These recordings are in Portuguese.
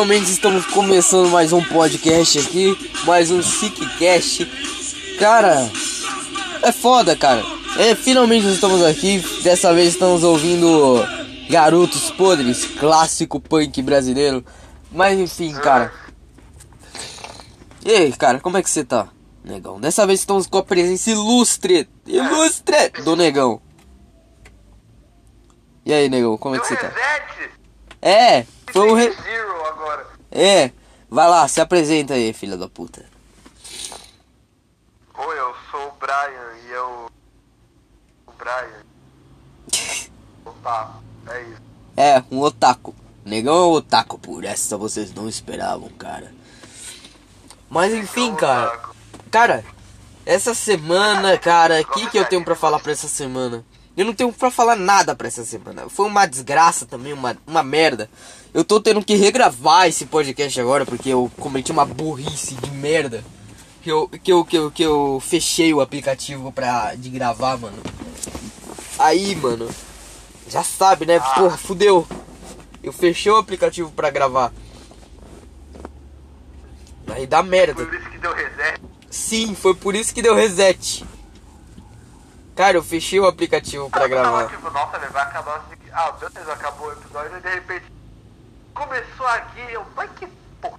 Finalmente estamos começando mais um podcast aqui, mais um Sickcast. Cara, é foda, cara. É, finalmente estamos aqui. Dessa vez estamos ouvindo Garotos Podres, clássico punk brasileiro. Mas enfim, cara. E aí, cara, como é que você tá, negão? Dessa vez estamos com a presença ilustre, ilustre do negão. E aí, negão, como é que você tá? É, foi um re... É, vai lá, se apresenta aí, filha da puta. Oi, eu sou o Brian e eu. O Brian. Opa, é isso. É, um otaku. Negão é um otaku, por essa vocês não esperavam, cara. Mas enfim, cara. Cara, essa semana, cara, o que, que eu tenho pra falar pra essa semana? Eu não tenho pra falar nada pra essa semana. Foi uma desgraça também, uma, uma merda. Eu tô tendo que regravar esse podcast agora porque eu cometi uma burrice de merda. Que eu, que eu, que eu, que eu fechei o aplicativo pra, de gravar, mano. Aí, mano, já sabe, né? Porra, fudeu. Eu fechei o aplicativo pra gravar. Aí dá merda. Por isso que deu reset. Sim, foi por isso que deu reset. Cara, eu fechei o aplicativo pra tava gravar. tipo, nossa, né, vai acabar assim. Ah, beleza, acabou o episódio e de repente. Começou aqui, eu. Mas que porra.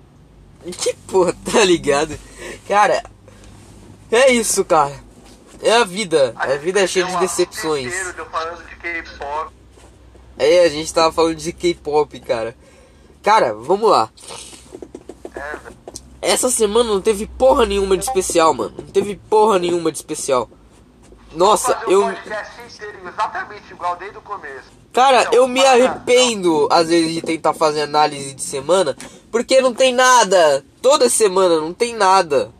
Que porra, tá ligado? Cara, é isso, cara. É a vida. A vida é cheia de decepções. Falando de K-pop. É, a gente tava falando de K-pop, cara. Cara, vamos lá. É. Essa semana não teve porra nenhuma de especial, mano. Não teve porra nenhuma de especial. Nossa, Fazer um eu. inteiro exatamente igual desde o começo. Cara, Então, eu me para, arrependo às vezes de tentar fazer análise de semana, porque não tem nada. Toda semana não tem nada.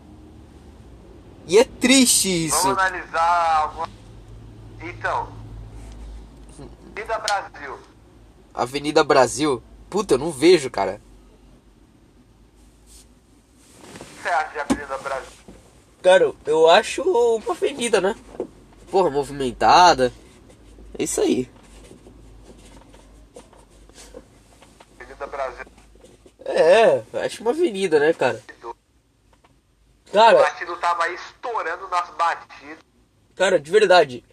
E é triste isso. Vamos analisar alguma. Então. Vida Brasil. Avenida Brasil. Puta, eu não vejo, cara. O que você acha de Avenida Brasil? Cara, eu acho uma avenida, né? Porra, movimentada. É isso aí. Avenida Brasil. É, eu acho uma avenida, né, cara? O Cara, batido tava aí estourando nas batidas. Cara, de verdade.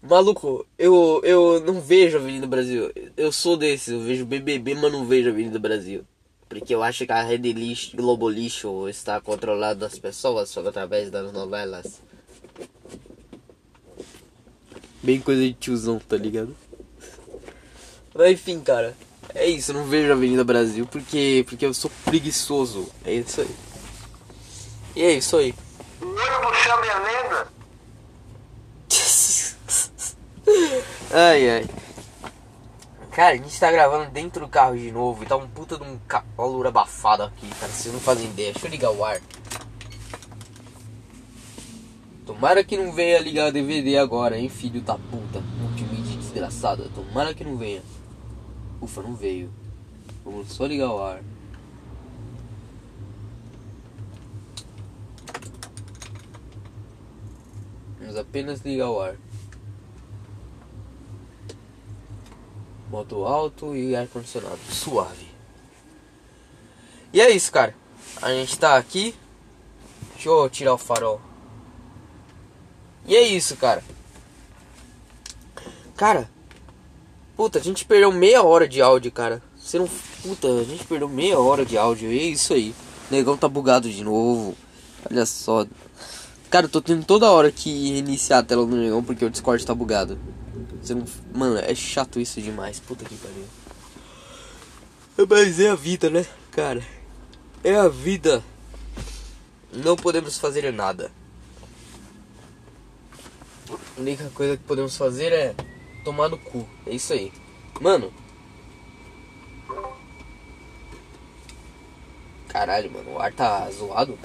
Maluco, eu, eu não vejo a Avenida Brasil. Eu sou desses, eu vejo BBB, mas não vejo a Avenida Brasil. Porque eu acho que a rede lixo, Globo Lixo está controlando as pessoas só através das novelas. Bem coisa de tiozão, tá ligado? Mas enfim, cara. É isso, eu não vejo a Avenida Brasil porque, porque eu sou preguiçoso. É isso aí. E é isso aí. O olho do chama é a lenda. ai, ai. Cara, a gente tá gravando dentro do carro de novo e tá um puta de um calor abafado aqui, cara. Vocês não fazem ideia. Deixa eu ligar o ar. Tomara que não venha ligar o DVD agora, hein, filho da puta. Multimídia desgraçada. Tomara que não venha. Ufa, não veio. Vamos só ligar o ar. Vamos apenas ligar o ar. Modo alto e ar condicionado. Suave. E é isso, cara. A gente tá aqui. Deixa eu tirar o farol. E é isso, cara. Cara. Puta, a gente perdeu meia hora de áudio, cara. Você não. Puta, a gente perdeu meia hora de áudio. E é isso aí. O negão tá bugado de novo. Olha só. Cara, eu tô tendo toda hora que iniciar a tela do negão porque o Discord tá bugado. Você não... Mano, é chato isso demais. Puta que pariu. Mas é a vida, né, cara? É a vida. Não podemos fazer nada. A única coisa que podemos fazer é tomar no cu. É isso aí. Mano. Caralho, mano, o ar tá zoado.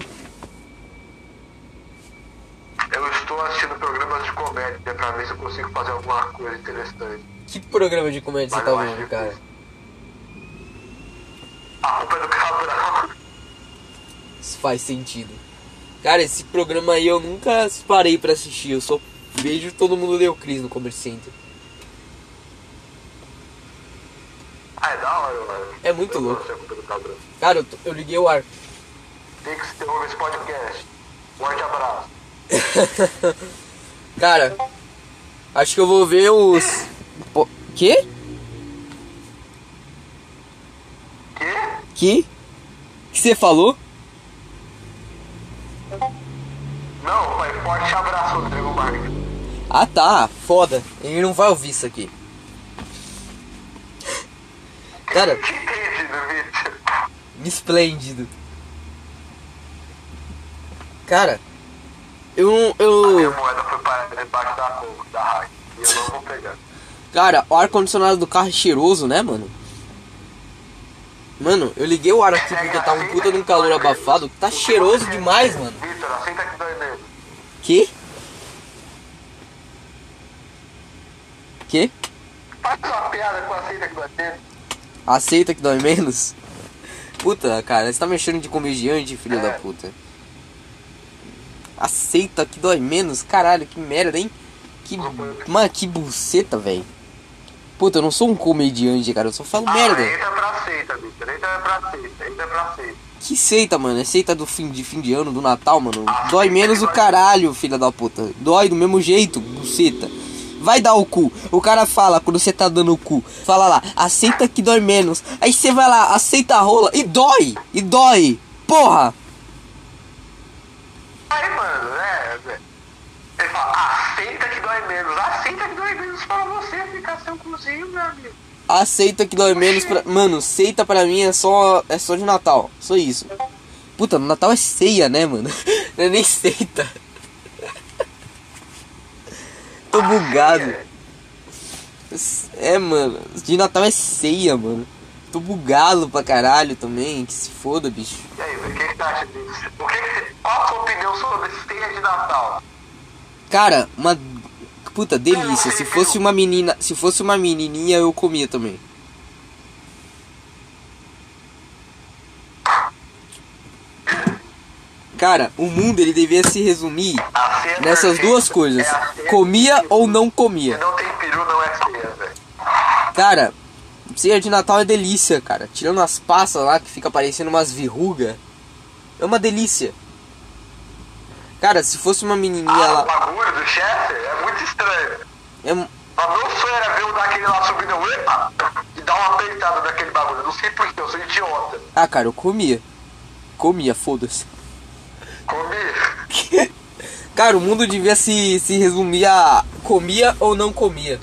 Eu estou assistindo programas de comédia pra ver se eu consigo fazer alguma coisa interessante. Que programa de comédia você Mas tá eu acho vendo, cara? A culpa é do Cabral. Isso faz sentido. Cara, esse programa aí eu nunca parei pra assistir. Eu só vejo todo mundo deu Cris no Commerce Center. Ah, é da hora, mano. É muito Eu louco. Cara, eu, eu liguei o ar. Tem que se esse podcast. Forte abraço. Cara, acho que eu vou ver os. Pô, quê? Quê? Que? Que você falou? Não, foi forte abraço, Rodrigo Marques. Ah tá, foda. Ele não vai ouvir isso aqui. Cara, esplêndido. Cara, eu Eu. Cara, o ar-condicionado do carro é cheiroso, né, mano? Mano, eu liguei o ar aqui porque tá um puta de um calor abafado. Tá cheiroso demais, mano. Vitor, aceita que dói mesmo. Que? Que? Faz uma piada com aceita que dói mesmo. Aceita que dói menos? Puta, cara, você tá mexendo de comediante, filho É. da puta. Aceita que dói menos? Caralho, que merda, hein? Que. Mano, que buceta, velho. Puta, eu não sou um comediante, cara, eu só falo merda. Ah, entra pra aceita, Vitor. Entra pra aceita. Entra pra aceita. Que seita, mano? É seita do fim de fim de ano, do Natal, mano. Ah, Dói menos o caralho, filha da puta. Dói do mesmo jeito, buceta. Vai dar o cu. O cara fala quando você tá dando o cu. Fala lá, aceita que dói menos. Aí você vai lá, aceita a rola e dói. E dói. Porra. Aí, mano, né? Ele fala, aceita que dói menos. Aceita que dói menos pra você ficar seu cozinho, meu amigo. Aceita que dói menos pra. Mano, seita pra mim é só. É só de Natal. Só isso. Puta, no Natal é ceia, né, mano? Não é nem seita. Tô bugado. É, mano. De Natal é ceia, mano. Tô bugado pra caralho também. Que se foda, bicho. E aí, o que disso? O que que você... Qual a sua opinião sobre ceia de Natal? Cara, uma. Puta, delícia. Se fosse uma menina. Se fosse uma menininha, eu comia também. Cara, o mundo ele devia se resumir nessas duas coisas: é comia ou não Se comia. não tem peru, não é ceia, velho. Cara, ceia de Natal é delícia, cara. Tirando as passas lá que fica parecendo umas verrugas. É uma delícia. Cara, se fosse uma menininha Ah, o lá. bagulho do Chester é muito estranho. É, Mas meu sonho era ver o daquele lá subindo epa, e dar uma apertada naquele bagulho. Eu não sei porquê, eu sou idiota. Ah, cara, eu comia. Comia, foda-se. Comi. Cara, o mundo devia se, se resumir a comia ou não comia.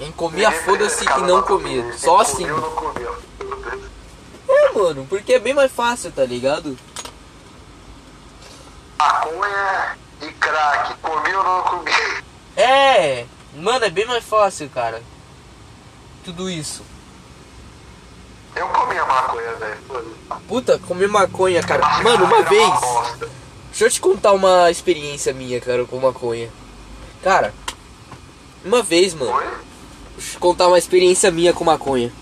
Em comia, foda-se e não comia. Só assim. Comia comia. É, mano, porque é bem mais fácil, tá ligado? Maconha e crack. Comi ou não comi? É, mano, é bem mais fácil, cara. Tudo isso. Eu comi a maconha, velho. Puta, comer maconha, cara. Mas Mano, uma era vez. bosta. Deixa eu te contar uma experiência minha, cara, com maconha. Cara, uma vez, mano. Oi? Deixa eu te contar uma experiência minha com maconha.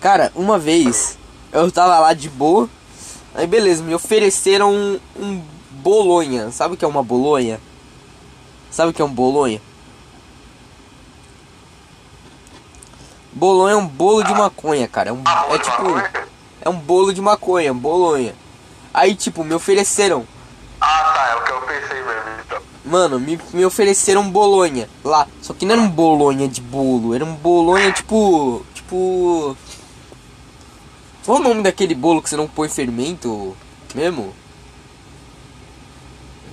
Cara, uma vez eu tava lá de boa. Aí beleza, me ofereceram um, um bolonha. Sabe o que é uma bolonha? Sabe o que é um bolonha? Bolonha é um bolo de maconha, cara. É, um, é tipo. É um bolo de maconha, bolonha. Aí, tipo, me ofereceram. Ah, tá. É o que eu pensei mesmo, então. Mano, me, me ofereceram bolonha lá. Só que não era um bolonha de bolo, era um bolonha tipo. Tipo. Qual o nome daquele bolo que você não põe fermento mesmo?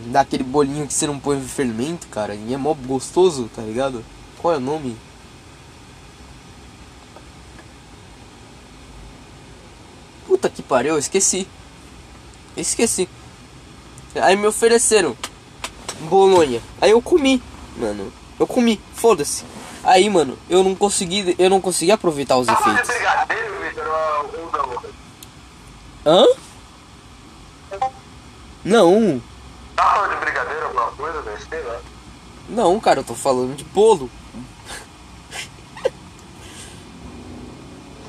Daquele bolinho que você não põe fermento, cara. E é mó gostoso, tá ligado? Qual é o nome? Puta que pariu, eu esqueci. Esqueci. Aí me ofereceram bolonha. Aí eu comi, mano. Eu comi, foda-se. Aí, mano, eu não consegui, eu não consegui aproveitar os falando de efeitos. não? Hã? Não. Tá. Não, cara, eu tô falando de bolo.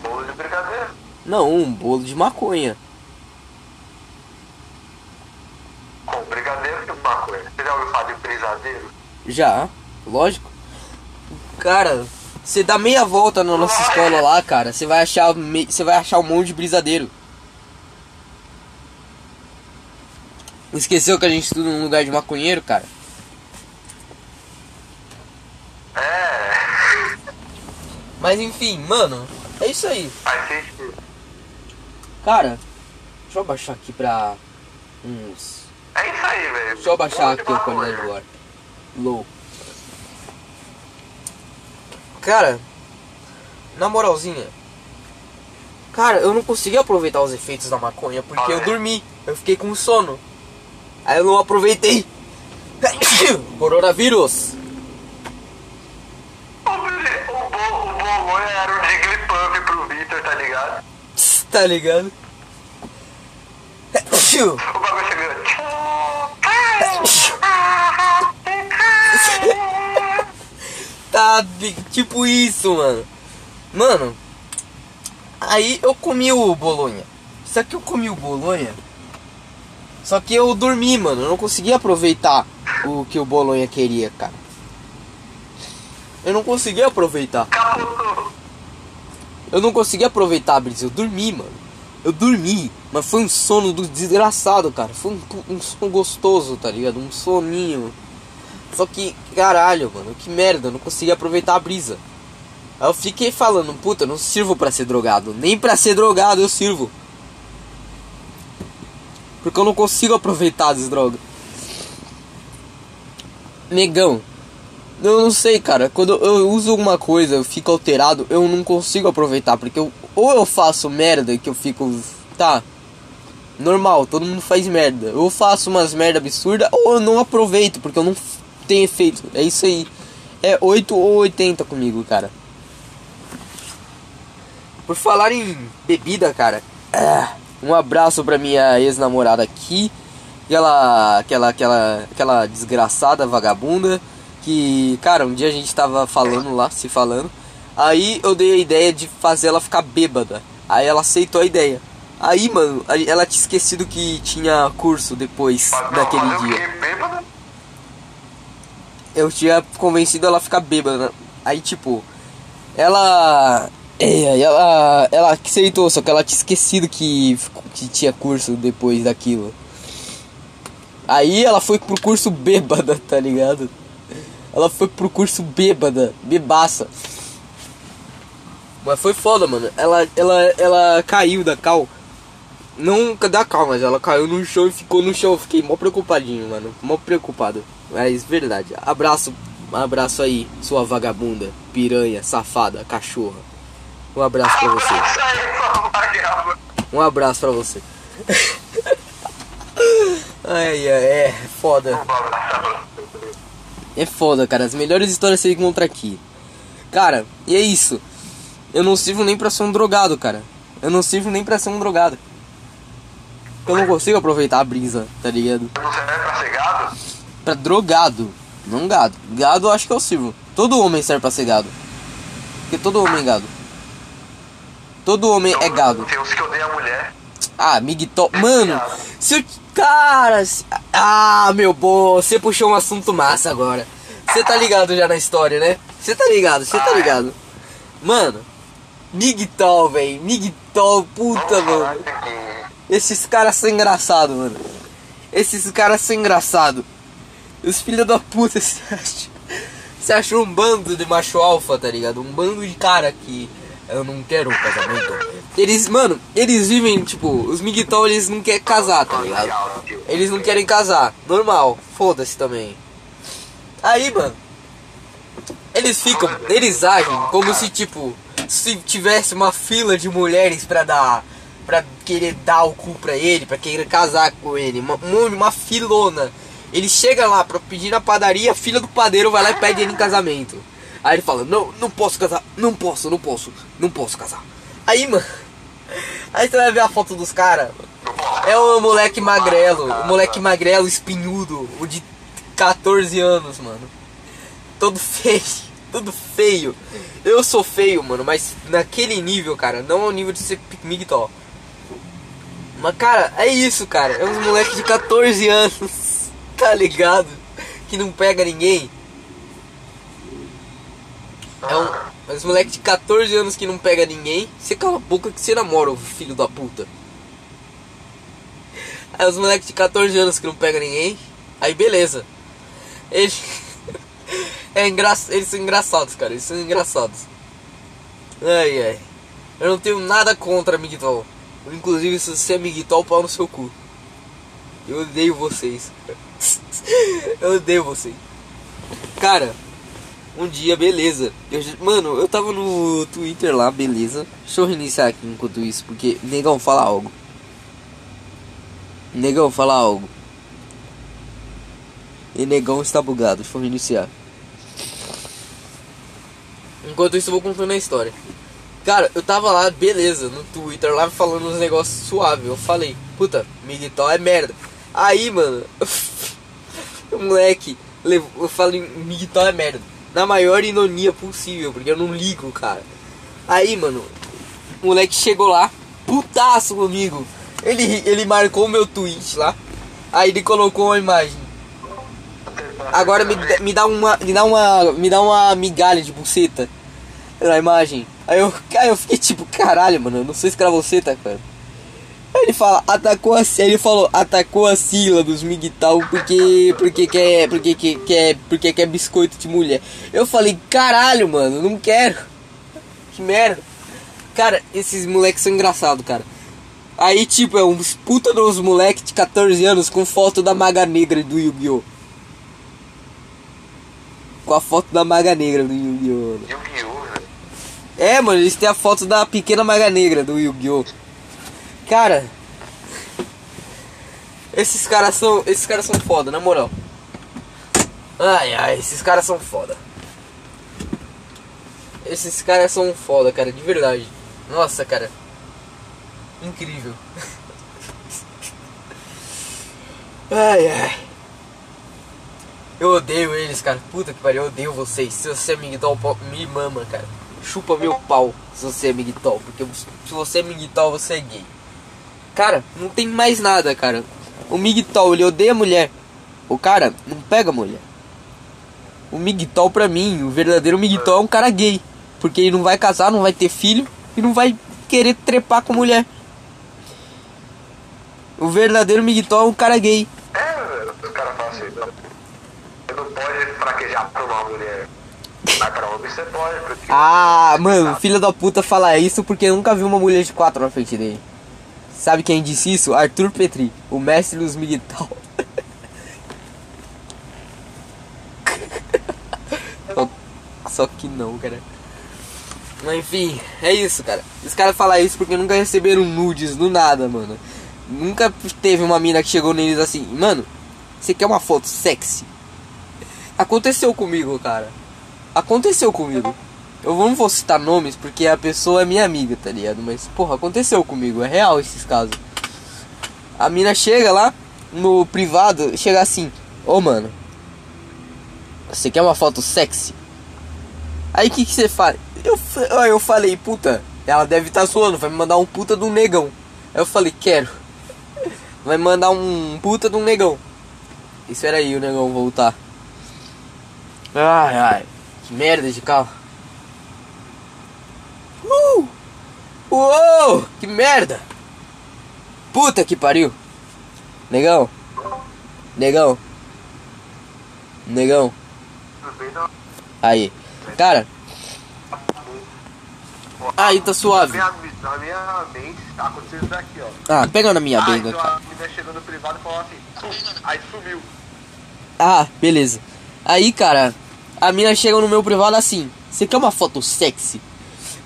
Bolo de brigadeiro. Não, um bolo de maconha. Com brigadeiro e maconha. Você já ouviu falar de brisadeiro? Já, lógico. Cara, você dá meia volta na nossa escola lá, cara, você vai achar você vai achar um monte de brisadeiro. Esqueceu que a gente estuda num lugar de maconheiro, cara? É. Mas enfim, mano, é isso aí. Sentido. Cara, deixa eu abaixar aqui pra uns. É isso aí, velho. Deixa eu abaixar aqui a qualidade do ar. Low. Cara, na moralzinha. Cara, eu não consegui aproveitar os efeitos da maconha porque eu dormi. Eu fiquei com sono. Aí eu não aproveitei. Coronavírus. O, o, bo, o Bolonha era o Jigglypuff pro Victor, tá ligado? Tá ligado? O bagulho chegando. Tá tipo isso, mano. Mano, aí eu comi o bolonha. Só que eu comi o bolonha. Só que eu dormi, mano. Eu não consegui aproveitar o que o bolonha queria, cara. Eu não consegui aproveitar. Capotou. Eu não consegui aproveitar, Brisa. Eu dormi, mano. Eu dormi. Mas foi um sono do desgraçado, cara. Foi um, um sono gostoso, tá ligado? Um soninho. Só que, caralho, mano. Que merda. Eu não consegui aproveitar a brisa. Aí eu fiquei falando, puta, não sirvo pra ser drogado. Nem pra ser drogado eu sirvo. Porque eu não consigo aproveitar as drogas. Negão. Eu não sei, cara. Quando eu uso alguma coisa, eu fico alterado, eu não consigo aproveitar. Porque eu, ou eu faço merda que eu fico. Tá. Normal, todo mundo faz merda. Eu faço umas merda absurda, ou eu não aproveito, porque eu não tenho efeito. É isso aí. É 8 ou 80 comigo, cara. Por falar em bebida, cara. ah, Um abraço pra minha ex-namorada aqui. Aquela, aquela, aquela, aquela desgraçada vagabunda. Que, cara, um dia a gente tava falando lá, se falando. Aí eu dei a ideia de fazer ela ficar bêbada. Aí ela aceitou a ideia. Aí, mano, ela tinha esquecido que tinha curso depois daquele fazer dia. Eu tinha convencido ela a ficar bêbada. Aí, tipo, ela. É, ela. Ela aceitou, só que ela tinha esquecido que, que tinha curso depois daquilo. Aí ela foi pro curso bêbada, tá ligado? Ela foi pro curso bêbada, bebaça. Mas foi foda, mano. Ela, ela, ela caiu da cal. Não da cal, mas ela caiu no chão e ficou no chão. Fiquei mó preocupadinho, mano. Mó preocupado. Mas verdade. Abraço, abraço aí, sua vagabunda, piranha, safada, cachorra. Um abraço pra você. Um abraço pra você. ai, ai, é foda. Um abraço pra você. É foda, cara. As melhores histórias você encontra aqui. Cara, e é isso. Eu não sirvo nem pra ser um drogado, cara. Eu não sirvo nem pra ser um drogado. Eu não consigo aproveitar a brisa, tá ligado? Não serve pra ser gado? Pra drogado, não gado. Gado eu acho que eu sirvo. Todo homem serve pra ser gado. Porque todo homem é gado. Todo homem é gado. Tem uns que odeiam a mulher. Ah, Miguel. Mano, se eu. Cara. Ah, meu bom, você puxou um assunto massa agora. Você tá ligado já na história, né? Você tá ligado, você tá ligado. Mano, Miguel, velho. Miguel, puta, mano. Esses caras são engraçados, mano. Esses caras são engraçados. Os filhos da puta, você acha? Você achou um bando de macho alfa, tá ligado? Um bando de cara que eu não quero um casamento. Eles, mano, eles vivem, tipo, os Miguel, eles não querem casar, tá ligado? Eles não querem casar. Normal, foda-se também. Aí, mano. Eles ficam. Eles agem como se, tipo, se tivesse uma fila de mulheres pra dar. pra querer dar o cu pra ele, pra querer casar com ele. Uma, uma filona. Ele chega lá pra pedir na padaria, a filha do padeiro vai lá e pede ele em casamento. Aí ele fala: Não, não posso casar, não posso, não posso, não posso casar. Aí, mano. Aí você vai ver a foto dos caras. É o moleque magrelo, o moleque magrelo espinhudo, o de 14 anos, mano. Todo feio, todo feio. Eu sou feio, mano, mas naquele nível, cara, não ao nível de ser migtó. Mas, cara, é isso, cara. É uns moleque de 14 anos, tá ligado? Que não pega ninguém. É um. Os moleque de 14 anos que não pega ninguém. Você cala a boca que você namora, o filho da puta. Aí os moleques de 14 anos que não pega ninguém. Aí beleza. Eles. é engra... Eles são engraçados, cara. Eles são engraçados. Ai ai. Eu não tenho nada contra Miguel. Inclusive se você é Miguel, pau no seu cu. Eu odeio vocês. eu odeio vocês. Cara, um dia, beleza. Eu, mano, eu tava no Twitter lá, beleza. Deixa eu reiniciar aqui enquanto isso, porque negão fala algo. Negão fala algo. E negão está bugado, deixa eu reiniciar. Enquanto isso eu vou contando a história. Cara, eu tava lá, beleza, no Twitter lá falando uns negócios suaves. Eu falei, puta, Miguel é merda. Aí, mano, o moleque, eu falei, Miguel é merda. Na maior ironia possível, porque eu não ligo, cara. Aí, mano, o moleque chegou lá, putaço comigo. Ele, ele marcou meu tweet lá. Aí ele colocou uma imagem. Agora me, me dá uma. Me dá uma. Me dá uma migalha de buceta na imagem. Aí eu, aí eu fiquei tipo, caralho, mano, eu não sou escravoceta, cara. Ele fala, atacou a ele falou, atacou a Sila dos Miguel porque porque quer porque quer, quer porque quer biscoito de mulher. Eu falei, caralho, mano, não quero. Que merda. Cara, esses moleques são engraçados, cara. Aí, tipo, é uns puta dos moleques de 14 anos com foto da Maga Negra do Yu-Gi-Oh! Com a foto da Maga Negra do Yu-Gi-Oh! Yu-Gi-Oh! É, mano, eles têm a foto da pequena Maga Negra do Yu-Gi-Oh! Cara, esses caras são, esses caras são foda, na moral. Ai, ai, esses caras são foda. Esses caras são foda, cara, de verdade. Nossa, cara. Incrível. Ai, ai. Eu odeio eles, cara. Puta que pariu, eu odeio vocês. Se você é Miguel, me mama, cara. Chupa meu pau se você é Miguel. Porque se você é Miguel, você é gay. Cara, não tem mais nada, cara. O Miguel, ele odeia mulher. O cara não pega mulher. O Miguel, pra mim, o verdadeiro Miguel é um cara gay. Porque ele não vai casar, não vai ter filho e não vai querer trepar com mulher. O verdadeiro Miguel é um cara gay. É, os caras falam assim, você não pode fraquejar pra uma mulher. Mas pra homem você pode, porque... Ah, mano, filho da puta fala isso porque nunca viu uma mulher de quatro na frente dele. Sabe quem disse isso? Arthur Petri, o mestre dos Miguel. só, só que não, cara. Mas enfim, é isso, cara. Os caras falam isso porque nunca receberam nudes do nada, mano. Nunca teve uma mina que chegou neles assim, mano, você quer uma foto sexy? Aconteceu comigo, cara. Aconteceu comigo. Eu não vou citar nomes porque a pessoa é minha amiga, tá ligado? Mas, porra, aconteceu comigo. É real esses casos. A mina chega lá no privado, chega assim: Ô, oh, mano, você quer uma foto sexy? Aí o que, que você faz? Eu, eu falei, puta, ela deve estar tá zoando, vai me mandar um puta de um negão. Aí eu falei, quero. Vai mandar um puta de um negão. Espera aí o negão voltar. Ai, ai. Que merda de carro. Uou! Que merda! Puta que pariu! Negão! Negão! Negão! Aí. Cara. Aí tá suave. Na minha mente tá acontecendo isso daqui, ó. Ah, pega na minha benga. então a menina chegou no privado e falou assim, aí sumiu. Ah, beleza. Aí, cara, a mina chega no meu privado assim: Você quer uma foto sexy?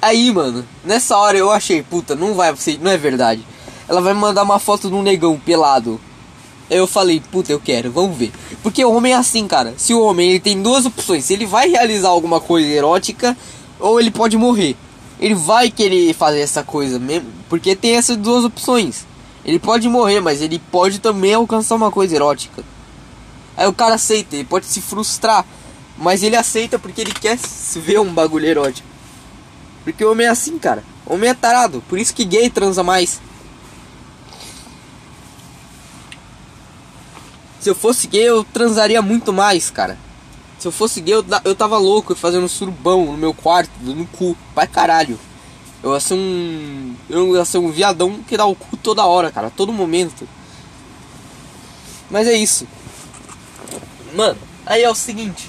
Aí, mano, nessa hora eu achei, puta, não vai ser, não é verdade. Ela vai me mandar uma foto de um negão pelado. Eu falei, puta, eu quero, vamos ver. Porque o homem é assim, cara. Se o homem ele tem duas opções, se ele vai realizar alguma coisa erótica ou ele pode morrer. Ele vai querer fazer essa coisa mesmo, porque tem essas duas opções. Ele pode morrer, mas ele pode também alcançar uma coisa erótica. Aí o cara aceita, ele pode se frustrar, mas ele aceita porque ele quer ver um bagulho erótico. Porque homem é assim, cara. Homem é tarado, por isso que gay transa mais. Se eu fosse gay, eu transaria muito mais, cara. Se eu fosse gay, eu, eu tava louco fazendo surubão no meu quarto, dando cu, pra caralho. Eu ia ser um. Eu ia ser um viadão que dá o cu toda hora, cara, todo momento. Mas é isso. Mano, aí é o seguinte.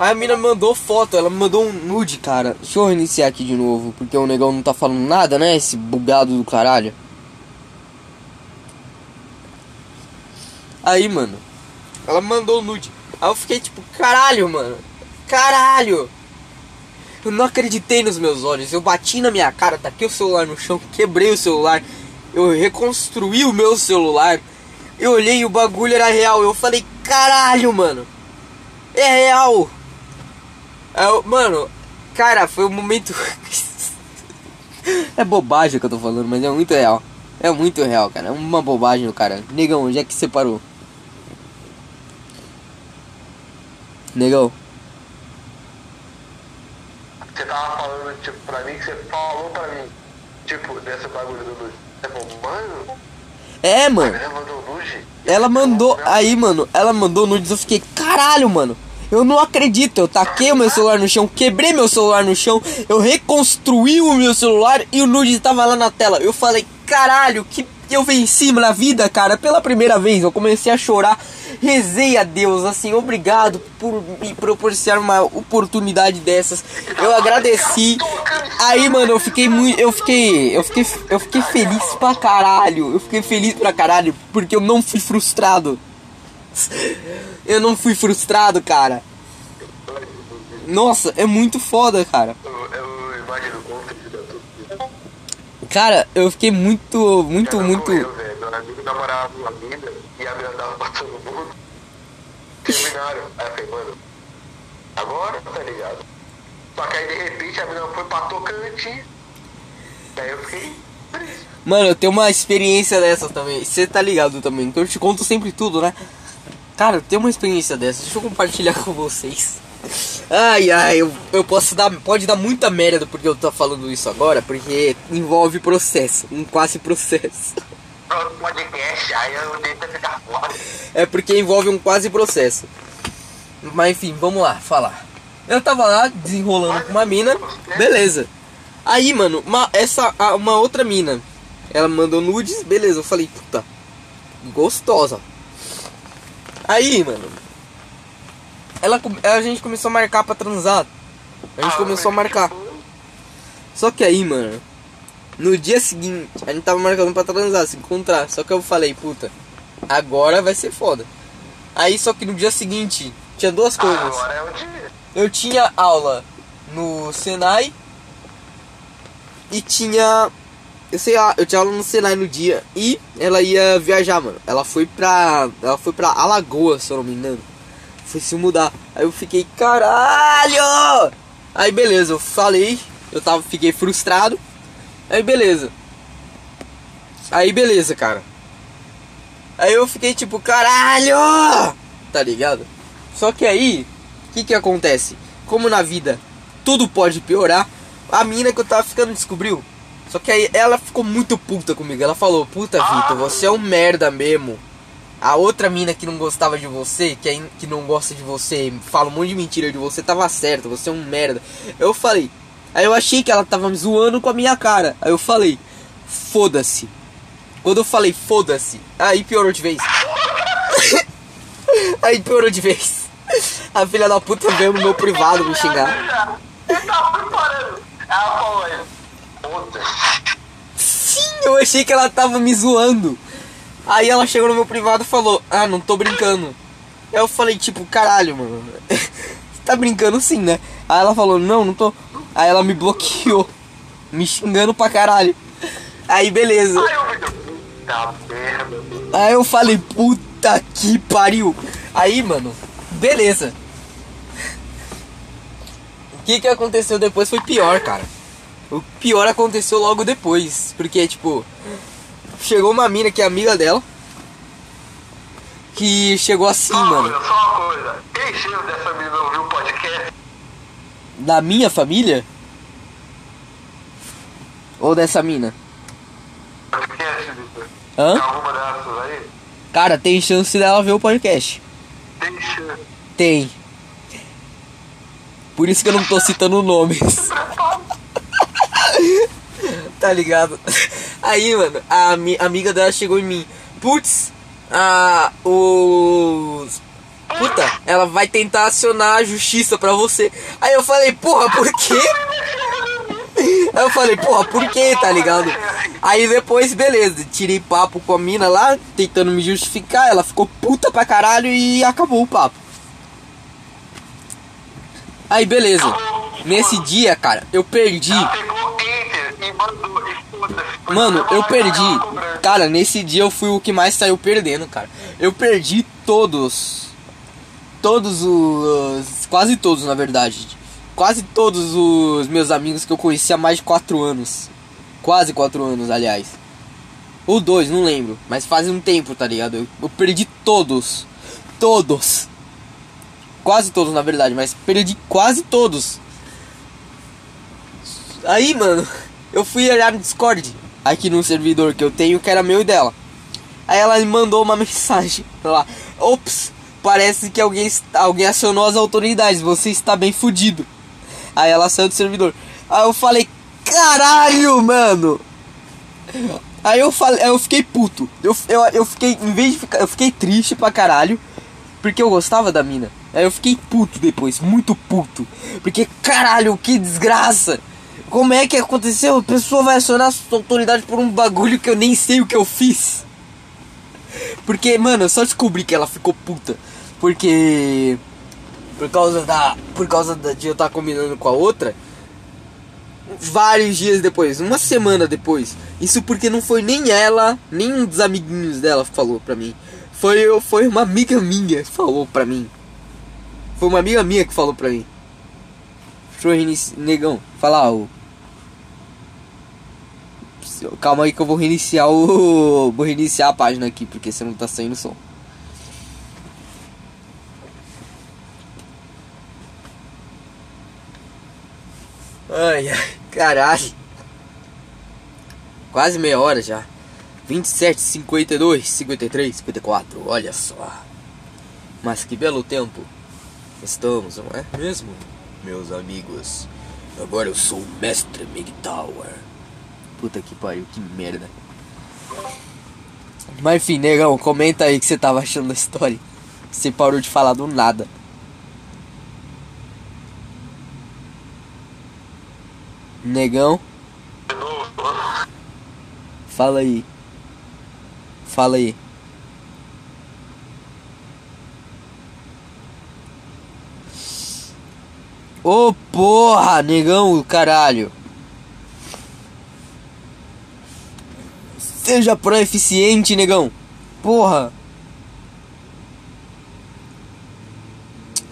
Aí a mina mandou foto, ela me mandou um nude, cara. Deixa eu iniciar aqui de novo, porque o negão não tá falando nada, né? Esse bugado do caralho. Aí, mano, ela mandou o nude. Aí eu fiquei tipo, caralho, mano. Caralho. Eu não acreditei nos meus olhos. Eu bati na minha cara, taquei o celular no chão, quebrei o celular. Eu reconstruí o meu celular. Eu olhei e o bagulho era real. Eu falei, caralho, mano. É real. Eu- mano, cara, foi um momento. é bobagem que eu tô falando, mas é muito real. É muito real, cara. É uma bobagem do cara. Negão, onde é que você parou? Negão. Você tava falando, tipo, pra mim, que você falou pra mim, tipo, desse bagulho do nude. Você falou, mano, É, mano. menina mandou nude? Ela mandou. Aí, mano, ela mandou nudes. Eu fiquei, caralho, mano. Eu não acredito. Eu taquei o meu celular no chão, quebrei meu celular no chão. Eu reconstruí o meu celular e o nude tava lá na tela. Eu falei, caralho, que eu venci na vida, cara. Pela primeira vez. Eu comecei a chorar. Rezei a Deus, assim, obrigado por me proporcionar uma oportunidade dessas. Eu agradeci. Aí, mano, eu fiquei muito. Eu fiquei. Eu fiquei. Eu fiquei feliz pra caralho. Eu fiquei feliz pra caralho. Porque eu não fui frustrado. Eu não fui frustrado, cara. Nossa, é muito foda, cara. Cara, eu fiquei muito, muito, Cara, muito. Eu, velho, meu amigo namorava com uma mina e a mina dava pra todo mundo. Terminaram. Aí eu falei, mano, agora tá ligado? Só que aí de repente a mina foi pra Tocantins. Daí eu fiquei. Mano, eu tenho uma experiência dessa também. Você tá ligado também, que eu te conto sempre tudo, né? Cara, eu tenho uma experiência dessa. Deixa eu compartilhar com vocês. Ai, ai, eu, eu posso dar. Pode dar muita merda porque eu tô falando isso agora, porque envolve processo, um quase processo. Podcast, aí eu tento ficar fora. É porque envolve um quase processo. Mas enfim, vamos lá, falar. Eu tava lá desenrolando com uma mina, beleza. Aí, mano, uma, essa, uma outra mina, ela mandou nudes, beleza. Eu falei, puta, gostosa. Aí, mano, ela, a gente começou a marcar pra transar. A gente começou a marcar. Só que aí, mano, no dia seguinte, a gente tava marcando pra transar, se encontrar. Só que eu falei, puta, agora vai ser foda. Aí, só que no dia seguinte, tinha duas Ah, coisas. é. Eu tinha aula no Senai e tinha. Eu sei lá, eu tinha aula no Senai no dia e ela ia viajar, mano. Ela foi pra. Ela foi pra Alagoas, se eu não me engano. Foi se mudar. Aí eu fiquei, caralho! Aí beleza, eu falei, eu tava, fiquei frustrado. Aí beleza. Aí beleza, cara. Aí eu fiquei tipo, caralho! Tá ligado? Só que aí, o que que acontece? Como na vida tudo pode piorar, a mina que eu tava ficando descobriu. Só que aí ela ficou muito puta comigo. Ela falou: Puta, Vitor, você é um merda mesmo. A outra mina que não gostava de você, que, é, que não gosta de você, fala um monte de mentira de você, tava certo, você é um merda. Eu falei. Aí eu achei que ela tava me zoando com a minha cara. Aí eu falei: Foda-se. Quando eu falei foda-se, aí piorou de vez. aí piorou de vez. A filha da puta veio no meu privado me xingar. Eu tava preparando. Ela falou aí. Sim, eu achei que ela tava me zoando. Aí ela chegou no meu privado e falou: Ah, não tô brincando. Aí eu falei, tipo, caralho, mano. Você tá brincando sim, né? Aí ela falou, não, não tô. Aí ela me bloqueou. Me xingando pra caralho. Aí beleza. Aí eu falei, puta que pariu. Aí, mano, beleza. O que que aconteceu depois foi pior, cara. O pior aconteceu logo depois. Porque, tipo, chegou uma mina que é amiga dela. Que chegou assim, Só mano. coisa, só uma coisa. Quem cheiro dessa menina ouviu o podcast? Da minha família? Ou dessa mina? Podcast? Hã? Tem alguma dessas aí? Cara, tem chance dela ver o podcast. Tem cheiro. Tem. Por isso que eu não tô citando nomes. tá ligado? Aí, mano, a mi amiga dela chegou em mim. Putz, a. Os. Puta, ela vai tentar acionar a justiça pra você. Aí eu falei, porra, por quê? Aí eu falei, porra, por quê, tá ligado? Aí depois, beleza, tirei papo com a mina lá, tentando me justificar. Ela ficou puta pra caralho e acabou o papo. Aí, beleza. Nesse dia, cara, eu perdi. Mano, eu perdi. Cara, nesse dia eu fui o que mais saiu perdendo, cara. Eu perdi todos. Todos os. Quase todos, na verdade. Quase todos os meus amigos que eu conheci há mais de 4 anos. Quase 4 anos, aliás. Ou dois, não lembro. Mas faz um tempo, tá ligado? Eu, eu perdi todos. Todos. Quase todos, na verdade, mas perdi quase todos. Aí, mano, eu fui olhar no Discord, aqui no servidor que eu tenho, que era meu e dela. Aí ela me mandou uma mensagem lá. Ops, parece que alguém, alguém acionou as autoridades, você está bem fudido. Aí ela saiu do servidor. Aí eu falei, caralho, mano. Aí eu falei, eu fiquei puto. Eu, eu, eu fiquei, em vez de ficar, eu fiquei triste pra caralho. Porque eu gostava da mina. Aí eu fiquei puto depois, muito puto. Porque caralho, que desgraça. Como é que aconteceu? A pessoa vai acionar a autoridade por um bagulho que eu nem sei o que eu fiz. Porque, mano, eu só descobri que ela ficou puta. Porque. Por causa da. Por causa da, de eu estar combinando com a outra. Vários dias depois, uma semana depois. Isso porque não foi nem ela, nem um dos amiguinhos dela falou pra mim. Foi, foi uma amiga minha que falou pra mim. Foi uma amiga minha que falou pra mim. Deixa eu. Negão, fala o. Calma aí que eu vou reiniciar o. Vou reiniciar a página aqui, porque você não tá saindo som. Ai, ai, caralho. Quase meia hora já. 27, 52, 53, 54, olha só. Mas que belo tempo estamos, não é mesmo, meus amigos? Agora eu sou o mestre McTower. Puta que pariu, que merda. Mas enfim, negão, comenta aí o que você tava achando da história. Você parou de falar do nada. Negão. Fala aí. Fala aí. Ô oh, porra, negão, caralho. Seja pró-eficiente, negão. Porra.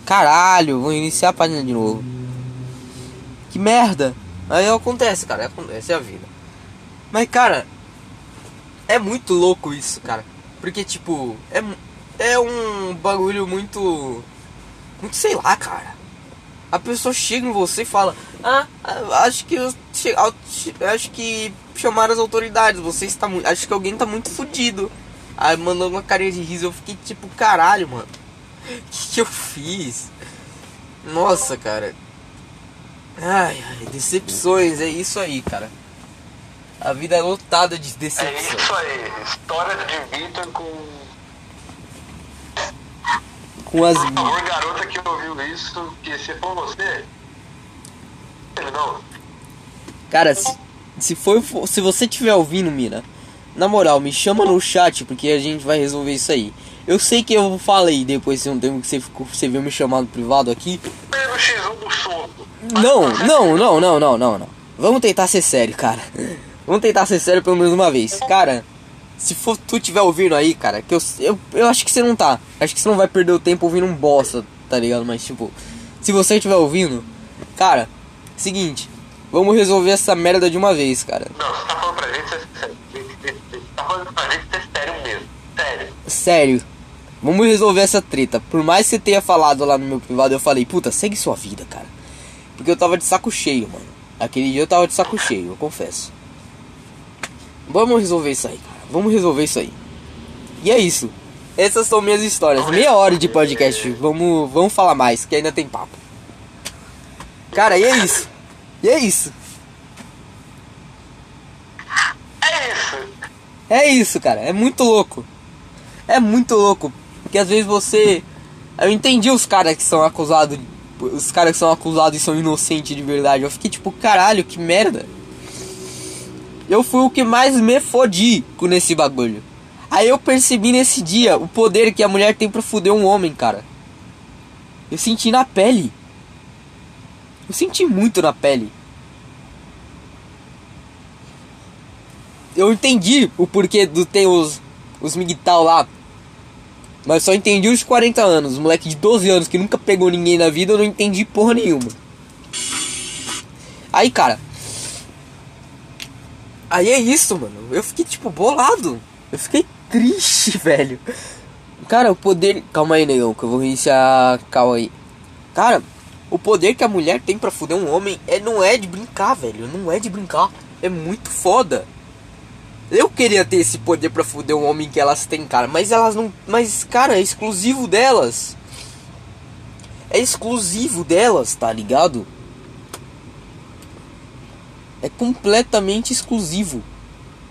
Caralho, vou iniciar a página de novo. Que merda. Aí acontece, cara. Acontece a vida. Mas, cara, é muito louco isso, cara. Porque, tipo, é, é um bagulho muito. Muito sei lá, cara. A pessoa chega em você e fala: Ah, acho que eu, acho que chamaram as autoridades. Você está muito. Acho que alguém tá muito fudido. Aí mandou uma carinha de riso. Eu fiquei tipo: Caralho, mano. O que, que eu fiz? Nossa, cara. Ai, ai, decepções. É isso aí, cara. A vida é lotada de decepção. É isso aí. História de Vitor com. Com as. Por favor, garota que ouviu isso, que se for você. Não. Cara, se, se for. Se você estiver ouvindo, Mina, na moral, me chama no chat porque a gente vai resolver isso aí. Eu sei que eu falei depois de um tempo que você, ficou, você viu me chamar no privado aqui. Pega o X1 do soco. Não, não, não, não, não, não, não. Vamos tentar ser sério, cara. Vamos tentar ser sério pelo menos uma vez. Cara, se for tu tiver ouvindo aí, cara, que eu, eu, eu acho que você não tá. Acho que você não vai perder o tempo ouvindo um bosta, tá ligado? Mas tipo, se você estiver ouvindo, cara, seguinte, vamos resolver essa merda de uma vez, cara. Não, você tá falando pra gente. Você tá falando pra gente ser sério mesmo. Sério. Sério. Vamos resolver essa treta. Por mais que você tenha falado lá no meu privado, eu falei, puta, segue sua vida, cara. Porque eu tava de saco cheio, mano. Aquele dia eu tava de saco cheio, eu confesso. Vamos resolver isso aí, cara. Vamos resolver isso aí. E é isso. Essas são minhas histórias. Meia hora de podcast. Vamos, vamos falar mais, que ainda tem papo. Cara, e é isso. E é isso. É isso. É isso, cara. É muito louco. É muito louco. Porque às vezes você. Eu entendi os caras que são acusados. Os caras que são acusados e são inocentes de verdade. Eu fiquei tipo, caralho, que merda. Eu fui o que mais me fodi com esse bagulho. Aí eu percebi nesse dia o poder que a mulher tem pra foder um homem, cara. Eu senti na pele. Eu senti muito na pele. Eu entendi o porquê do ter os, os lá. Mas só entendi os 40 anos. Os moleque de 12 anos que nunca pegou ninguém na vida, eu não entendi porra nenhuma. Aí, cara. Aí é isso, mano. Eu fiquei tipo bolado. Eu fiquei triste, velho. Cara, o poder. Calma aí, negão, que eu vou iniciar. Calma aí. Cara, o poder que a mulher tem pra fuder um homem é, não é de brincar, velho. Não é de brincar. É muito foda. Eu queria ter esse poder pra fuder um homem que elas têm, cara. Mas elas não. Mas, cara, é exclusivo delas. É exclusivo delas, tá ligado? É completamente exclusivo.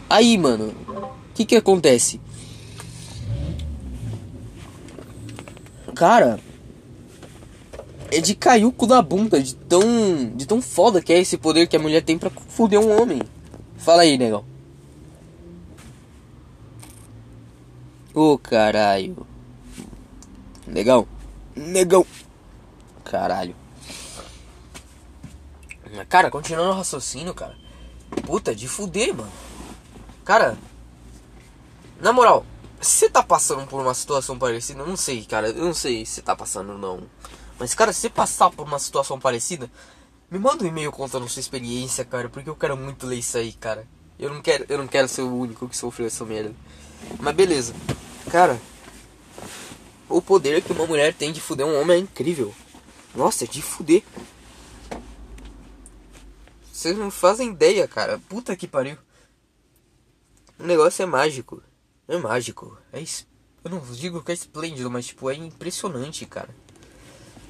Aí, mano, o que que acontece? Cara, é de cair o cu da bunda, de tão, de tão foda que é esse poder que a mulher tem pra fuder um homem. Fala aí, negão. Ô oh, caralho. Negão. Negão. Caralho. Cara, continuando o raciocínio, cara. Puta, de fuder, mano. Cara, na moral, você tá passando por uma situação parecida? Eu não sei, cara. Eu não sei se tá passando ou não. Mas, cara, se você passar por uma situação parecida, me manda um e-mail contando sua experiência, cara. Porque eu quero muito ler isso aí, cara. Eu não quero, eu não quero ser o único que sofreu essa merda. Mas beleza. Cara, o poder que uma mulher tem de fuder um homem é incrível. Nossa, é de fuder. Vocês não fazem ideia, cara. Puta que pariu. O negócio é mágico. É mágico. É es... Eu não digo que é esplêndido, mas tipo, é impressionante, cara.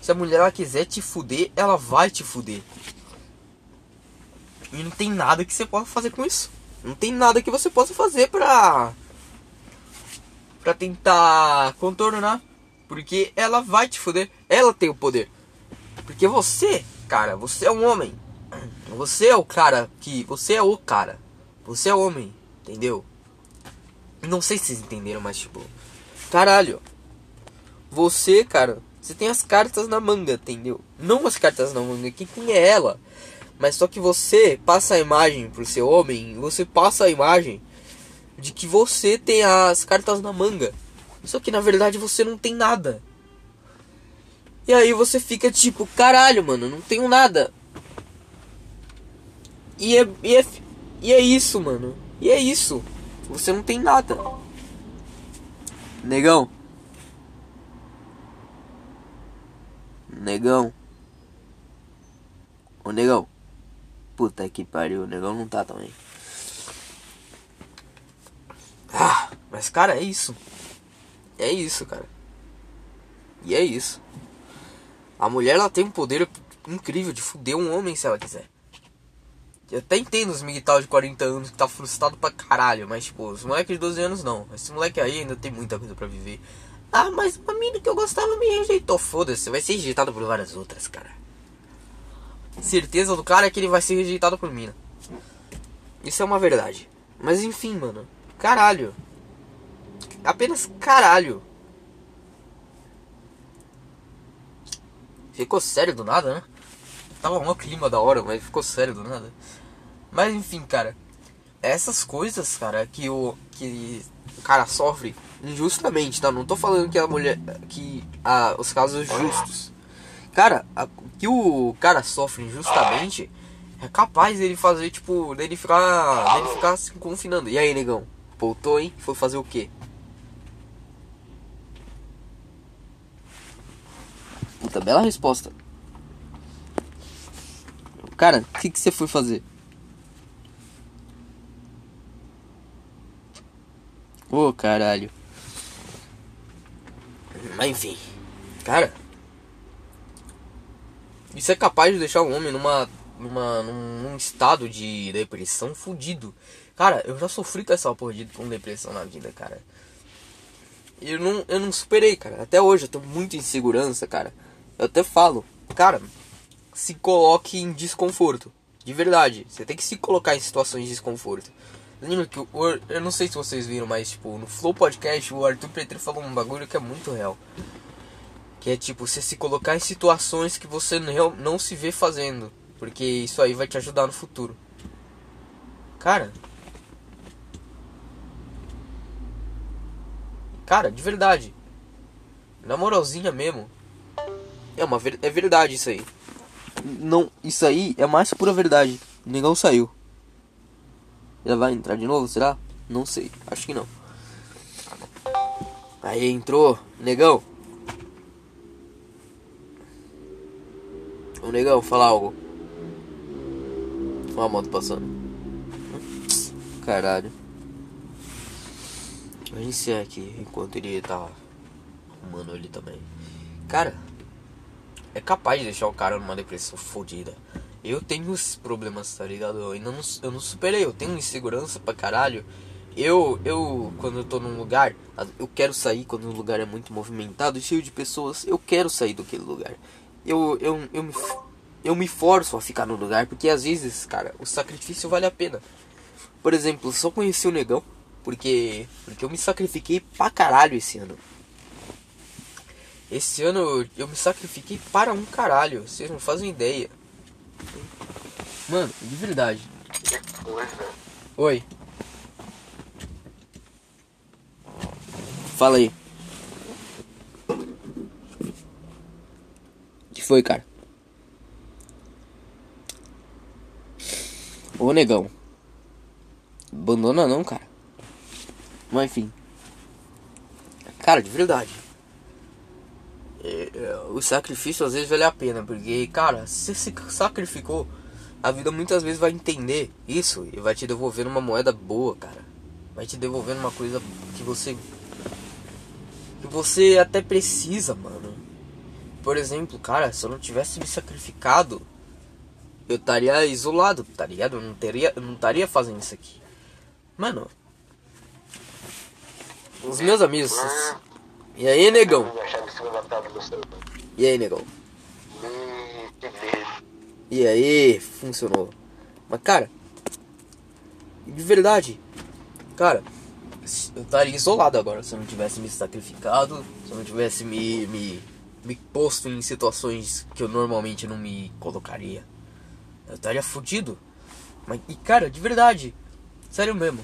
Se a mulher ela quiser te fuder, ela vai te fuder. E não tem nada que você possa fazer com isso. Não tem nada que você possa fazer pra. pra tentar contornar. Porque ela vai te fuder. Ela tem o poder. Porque você, cara, você é um homem. Você é o cara que. Você é o cara. Você é homem, entendeu? Não sei se vocês entenderam, mas tipo. Caralho. Você, cara, você tem as cartas na manga, entendeu? Não as cartas na manga, quem tem é ela. Mas só que você passa a imagem pro seu homem, você passa a imagem de que você tem as cartas na manga. Só que na verdade você não tem nada. E aí você fica tipo, caralho, mano, não tenho nada. E é, e é, e é isso, mano. E é isso. Você não tem nada. Negão. Negão. Ô negão. Puta que pariu, o negão não tá também. Ah, mas cara, é isso. É isso, cara. E é isso. A mulher ela tem um poder incrível de fuder um homem se ela quiser. Eu até entendo os militar de 40 anos que tá frustrado pra caralho, mas tipo, os moleques de 12 anos não. Esse moleque aí ainda tem muita coisa pra viver. Ah, mas uma mina que eu gostava me rejeitou. Foda-se, vai ser rejeitado por várias outras, cara. Certeza do cara é que ele vai ser rejeitado por mina. Isso é uma verdade. Mas enfim, mano. Caralho. Apenas caralho. Ficou sério do nada, né? Tava um clima da hora, mas ficou sério do nada. Mas enfim, cara. Essas coisas, cara, que o, que o cara sofre injustamente, tá? Não tô falando que a mulher. que a, os casos justos. Cara, a, que o cara sofre injustamente é capaz dele fazer, tipo, dele ficar. dele ficar se confinando. E aí, negão? Voltou, hein? Foi fazer o quê? Puta, bela resposta. Cara, o que, que você foi fazer? Ô oh, caralho. Mas enfim. Cara. Isso é capaz de deixar o homem numa, numa, num, estado de depressão fudido. Cara, eu já sofri com essa porra de com depressão na vida, cara. Eu não, eu não superei, cara. Até hoje eu tenho muita insegurança, cara. Eu até falo, cara, se coloque em desconforto. De verdade. Você tem que se colocar em situações de desconforto. Lembra que o, eu não sei se vocês viram, mas tipo, no Flow Podcast o Arthur Petri falou um bagulho que é muito real. Que é tipo, você se colocar em situações que você não, não se vê fazendo. Porque isso aí vai te ajudar no futuro. Cara, Cara, de verdade. Na moralzinha mesmo. É uma é verdade isso aí. Não, isso aí é mais pura verdade. O negão saiu. Ela vai entrar de novo, será? Não sei, acho que não. Aí entrou, negão. O negão, fala algo. Olha a moto passando. Caralho. Vou iniciar aqui enquanto ele tá arrumando ele também. Cara, é capaz de deixar o cara numa depressão fodida. Eu tenho esses problemas, tá ligado? Eu ainda não, eu não superei, eu tenho insegurança pra caralho. Eu, eu, quando eu tô num lugar, eu quero sair quando o lugar é muito movimentado, cheio de pessoas, eu quero sair daquele lugar. Eu, eu, eu, me, eu me forço a ficar no lugar, porque às vezes, cara, o sacrifício vale a pena. Por exemplo, só conheci o negão, porque, porque eu me sacrifiquei pra caralho esse ano. Esse ano eu me sacrifiquei para um caralho. Vocês não fazem ideia. Mano, de verdade. Oi. Fala aí. que foi, cara? Ô negão. Abandona não, cara. Mas enfim. Cara, de verdade. É, é, o sacrifício às vezes vale a pena, porque, cara, se se sacrificou, a vida muitas vezes vai entender isso e vai te devolver uma moeda boa, cara. Vai te devolver uma coisa que você. que você até precisa, mano. Por exemplo, cara, se eu não tivesse me sacrificado, eu estaria isolado, tá ligado? Eu não teria, eu não estaria fazendo isso aqui. Mano, os meus amigos. E aí, negão? E aí, negão? E aí, funcionou. Mas, cara, de verdade, cara, eu estaria isolado agora se eu não tivesse me sacrificado, se eu não tivesse me, me, me posto em situações que eu normalmente não me colocaria. Eu estaria fudido. Mas, e cara, de verdade, sério mesmo.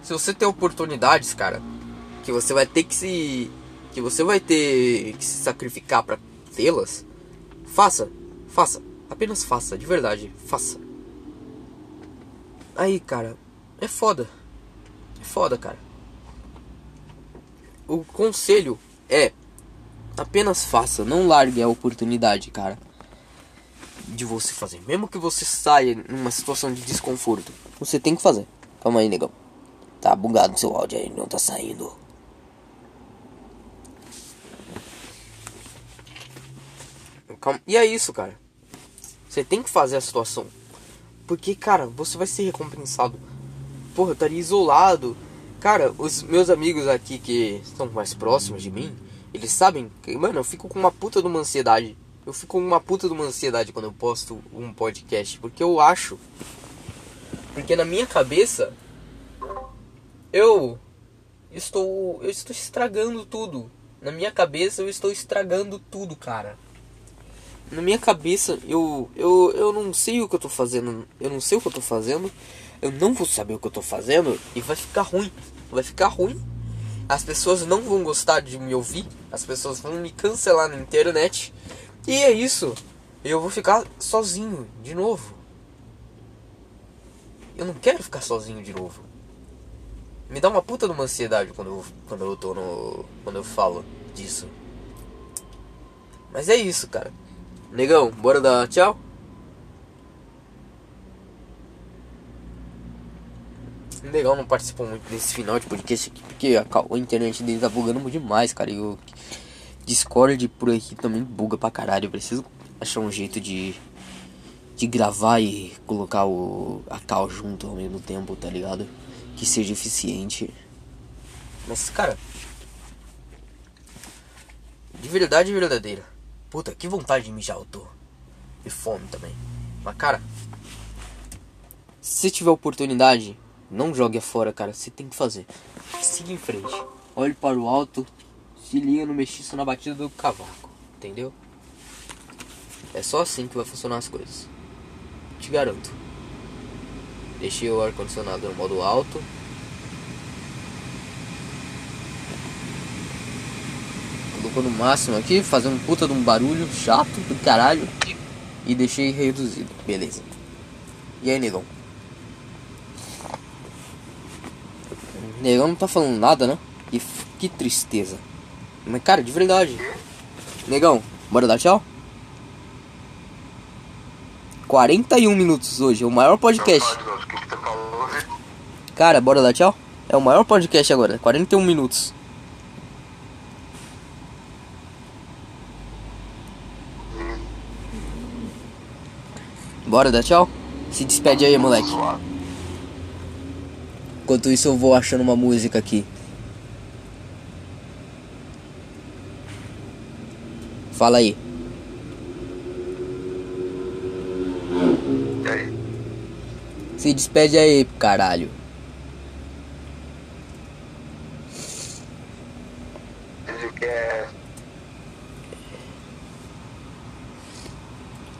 Se você tem oportunidades, cara, que você vai ter que se que você vai ter que se sacrificar para tê-las, faça, faça, apenas faça, de verdade, faça. Aí, cara, é foda. É foda, cara. O conselho é apenas faça, não largue a oportunidade, cara. De você fazer, mesmo que você saia numa situação de desconforto, você tem que fazer. Calma aí, negão. Tá bugado seu áudio aí, não tá saindo. Calma. E é isso, cara. Você tem que fazer a situação. Porque, cara, você vai ser recompensado. Porra, eu estaria isolado. Cara, os meus amigos aqui que estão mais próximos de mim, eles sabem que, mano, eu fico com uma puta de uma ansiedade. Eu fico com uma puta de uma ansiedade quando eu posto um podcast. Porque eu acho. Porque na minha cabeça, eu estou eu estou estragando tudo. Na minha cabeça eu estou estragando tudo, cara. Na minha cabeça eu eu, eu não sei o que eu tô fazendo, eu não sei o que eu tô fazendo. Eu não vou saber o que eu tô fazendo e vai ficar ruim. Vai ficar ruim. As pessoas não vão gostar de me ouvir, as pessoas vão me cancelar na internet. E é isso. Eu vou ficar sozinho de novo. Eu não quero ficar sozinho de novo. Me dá uma puta de uma ansiedade quando eu, quando eu tô no. Quando eu falo disso. Mas é isso, cara. Negão, bora dar tchau? O Negão não participou muito desse final de podcast aqui porque a, internet dele tá bugando demais, cara. E eu Discord por aqui também buga pra caralho. Eu preciso achar um jeito de de gravar e colocar o a cal junto ao mesmo tempo, tá ligado? Que seja eficiente. Mas cara, de verdade verdadeira. Puta, que vontade de mijar eu tô. E fome também. Mas cara, se tiver oportunidade, não jogue fora, cara. Você tem que fazer. Siga em frente. Olhe para o alto. Se liga no mexiço na batida do cavaco. Entendeu? É só assim que vai funcionar as coisas. Te garanto. Deixei o ar-condicionado no modo alto. Colocou no máximo aqui, fazendo um puta de um barulho chato do caralho. E deixei reduzido. Beleza. E aí, negão? Negão não tá falando nada, né? Que, que tristeza. Mas, cara, de verdade. Negão, bora dar tchau? 41 minutos hoje, é o maior podcast. Cara, bora dar tchau? É o maior podcast agora, 41 minutos. Bora dar tchau? Se despede aí, moleque. Enquanto isso, eu vou achando uma música aqui. Fala aí. Se despede aí, caralho. Diz que é.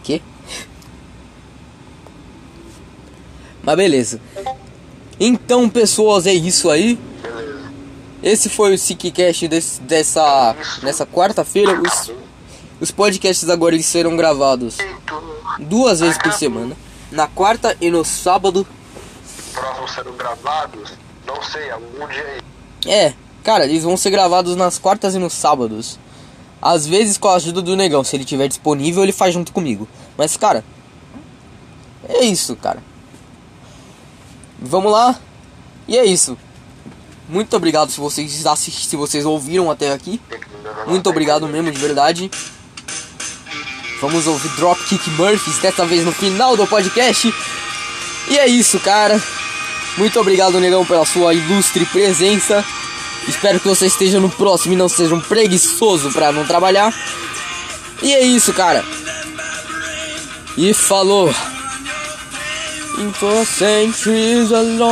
Que? Mas beleza. Então, pessoas, é isso aí. Beleza. Esse foi o SickCast desse, dessa nessa quarta-feira. Os, os podcasts agora eles serão gravados duas vezes por semana. Na quarta e no sábado. Próximos serão gravados? Não sei, algum dia aí. É, cara, eles vão ser gravados nas quartas e nos sábados. Às vezes com a ajuda do negão, se ele tiver disponível, ele faz junto comigo. Mas, cara, é isso, cara. Vamos lá. E é isso. Muito obrigado se vocês assistiram, se vocês ouviram até aqui. Muito obrigado mesmo, de verdade. Vamos ouvir Dropkick Murphys dessa vez no final do podcast. E é isso, cara. Muito obrigado, negão, pela sua ilustre presença. Espero que você esteja no próximo e não seja um preguiçoso pra não trabalhar. E é isso, cara. E falou. For centuries alone.